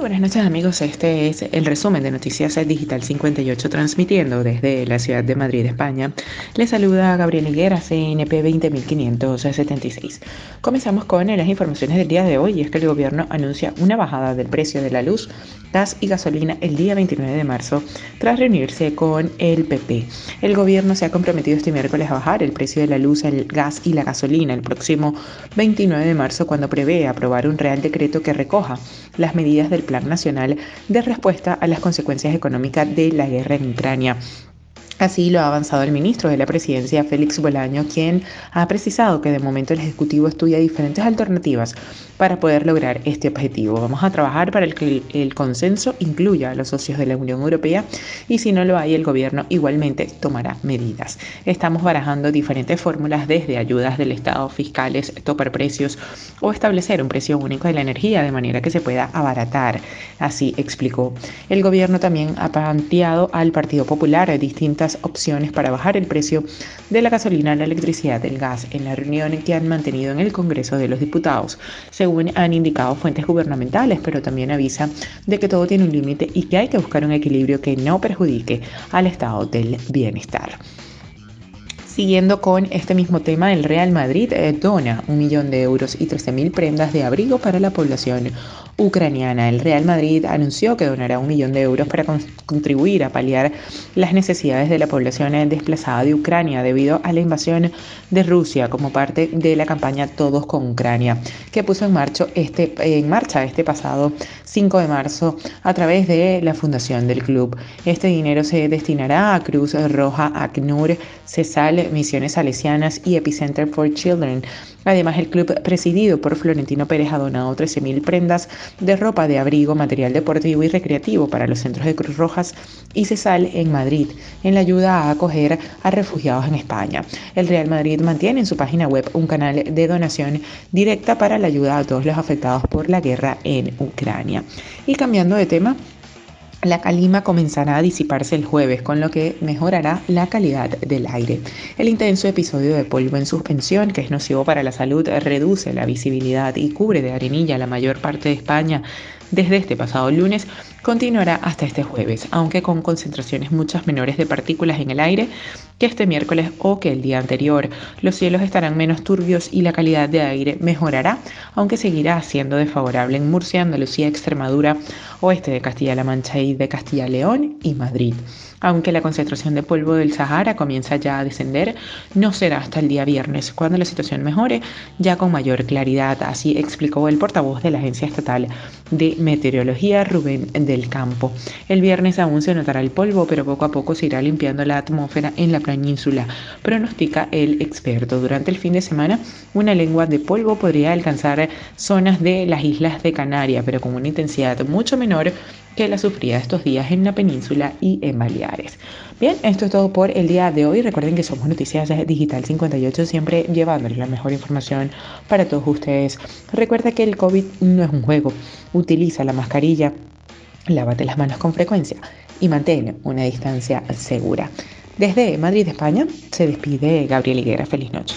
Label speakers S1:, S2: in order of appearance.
S1: Buenas noches amigos, este es el resumen de Noticias Digital 58 transmitiendo desde la ciudad de Madrid, España. Les saluda Gabriel Higuera, CNP 20576. Comenzamos con las informaciones del día de hoy y es que el gobierno anuncia una bajada del precio de la luz, gas y gasolina el día 29 de marzo tras reunirse con el PP. El gobierno se ha comprometido este miércoles a bajar el precio de la luz, el gas y la gasolina el próximo 29 de marzo cuando prevé aprobar un real decreto que recoja las medidas del Plan Nacional de Respuesta a las Consecuencias Económicas de la Guerra en Ucrania. Así lo ha avanzado el ministro de la Presidencia, Félix Bolaño, quien ha precisado que de momento el Ejecutivo estudia diferentes alternativas para poder lograr este objetivo. Vamos a trabajar para que el consenso incluya a los socios de la Unión Europea y si no lo hay, el gobierno igualmente tomará medidas. Estamos barajando diferentes fórmulas desde ayudas del Estado, fiscales, topar precios o establecer un precio único de la energía de manera que se pueda abaratar. Así explicó. El gobierno también ha planteado al Partido Popular distintas opciones para bajar el precio de la gasolina, la electricidad, el gas en la reunión que han mantenido en el Congreso de los Diputados, según han indicado fuentes gubernamentales, pero también avisa de que todo tiene un límite y que hay que buscar un equilibrio que no perjudique al estado del bienestar. Siguiendo con este mismo tema, el Real Madrid eh, dona un millón de euros y 13.000 prendas de abrigo para la población ucraniana. El Real Madrid anunció que donará un millón de euros para contribuir a paliar las necesidades de la población desplazada de Ucrania debido a la invasión de Rusia como parte de la campaña Todos con Ucrania, que puso en marcha este, en marcha este pasado 5 de marzo a través de la fundación del club. Este dinero se destinará a Cruz Roja, ACNUR, CESAL, Misiones Salesianas y Epicenter for Children. Además, el club presidido por Florentino Pérez ha donado 13.000 prendas de ropa de abrigo, material deportivo y recreativo para los centros de Cruz Rojas y CESAL en Madrid, en la ayuda a acoger a refugiados en España. El Real Madrid mantiene en su página web un canal de donación directa para la ayuda a todos los afectados por la guerra en Ucrania. Y cambiando de tema, la calima comenzará a disiparse el jueves, con lo que mejorará la calidad del aire. El intenso episodio de polvo en suspensión, que es nocivo para la salud, reduce la visibilidad y cubre de arenilla la mayor parte de España desde este pasado lunes continuará hasta este jueves, aunque con concentraciones muchas menores de partículas en el aire que este miércoles o que el día anterior. Los cielos estarán menos turbios y la calidad de aire mejorará, aunque seguirá siendo desfavorable en Murcia, Andalucía, Extremadura, oeste de Castilla-La Mancha y de Castilla-León y Madrid. Aunque la concentración de polvo del Sahara comienza ya a descender, no será hasta el día viernes, cuando la situación mejore ya con mayor claridad, así explicó el portavoz de la Agencia Estatal de Meteorología, Rubén del Campo. El viernes aún se notará el polvo, pero poco a poco se irá limpiando la atmósfera en la península, pronostica el experto. Durante el fin de semana, una lengua de polvo podría alcanzar zonas de las islas de Canarias, pero con una intensidad mucho menor que la sufrida estos días en la península y en Baleares. Bien, esto es todo por el día de hoy. Recuerden que somos Noticias Digital 58, siempre llevándoles la mejor información para todos ustedes. Recuerda que el COVID no es un juego. Utiliza la mascarilla, lávate las manos con frecuencia y mantén una distancia segura. Desde Madrid, España, se despide Gabriel Higuera. Feliz noche.